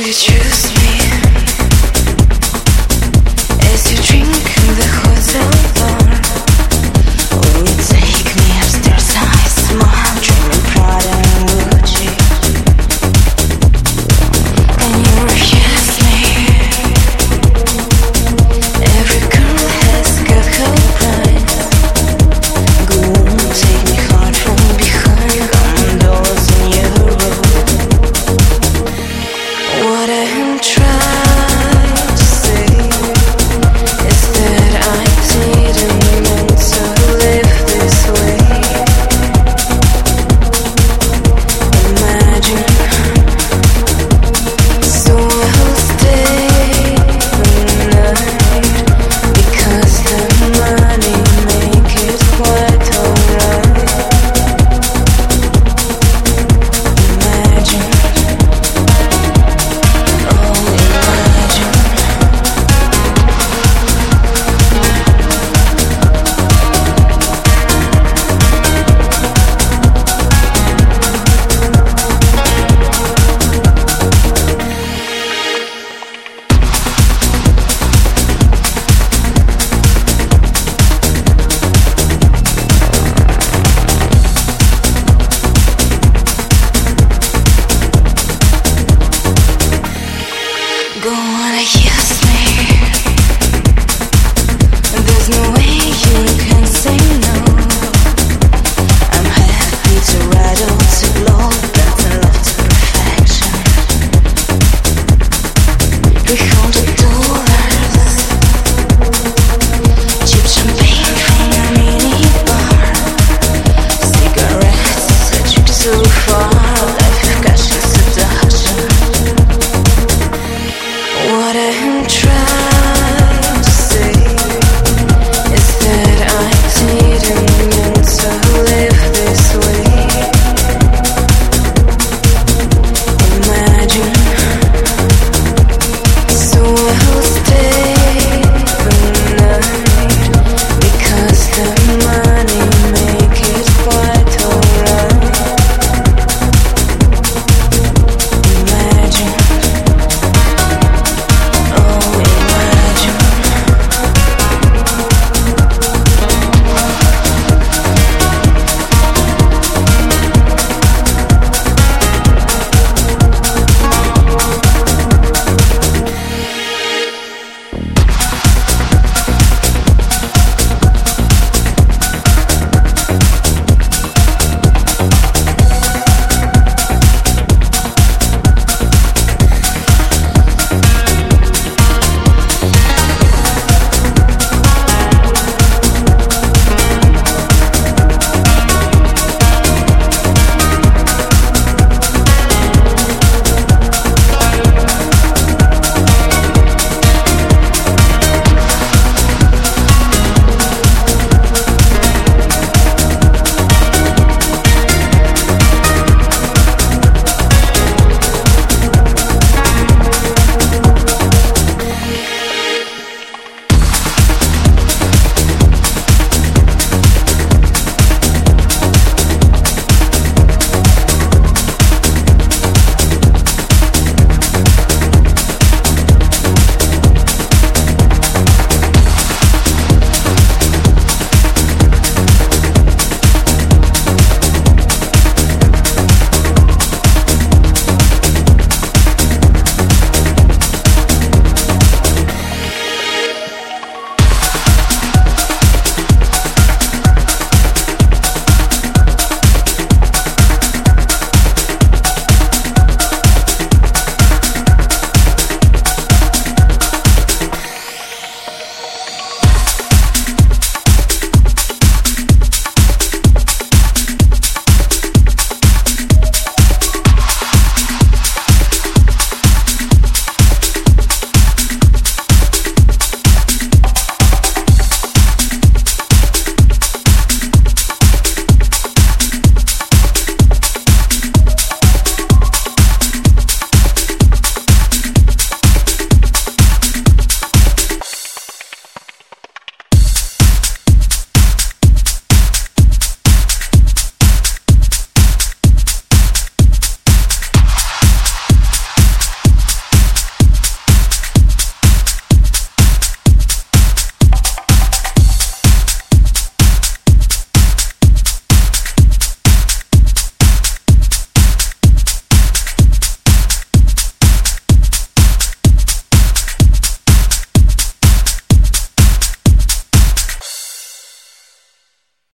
We choose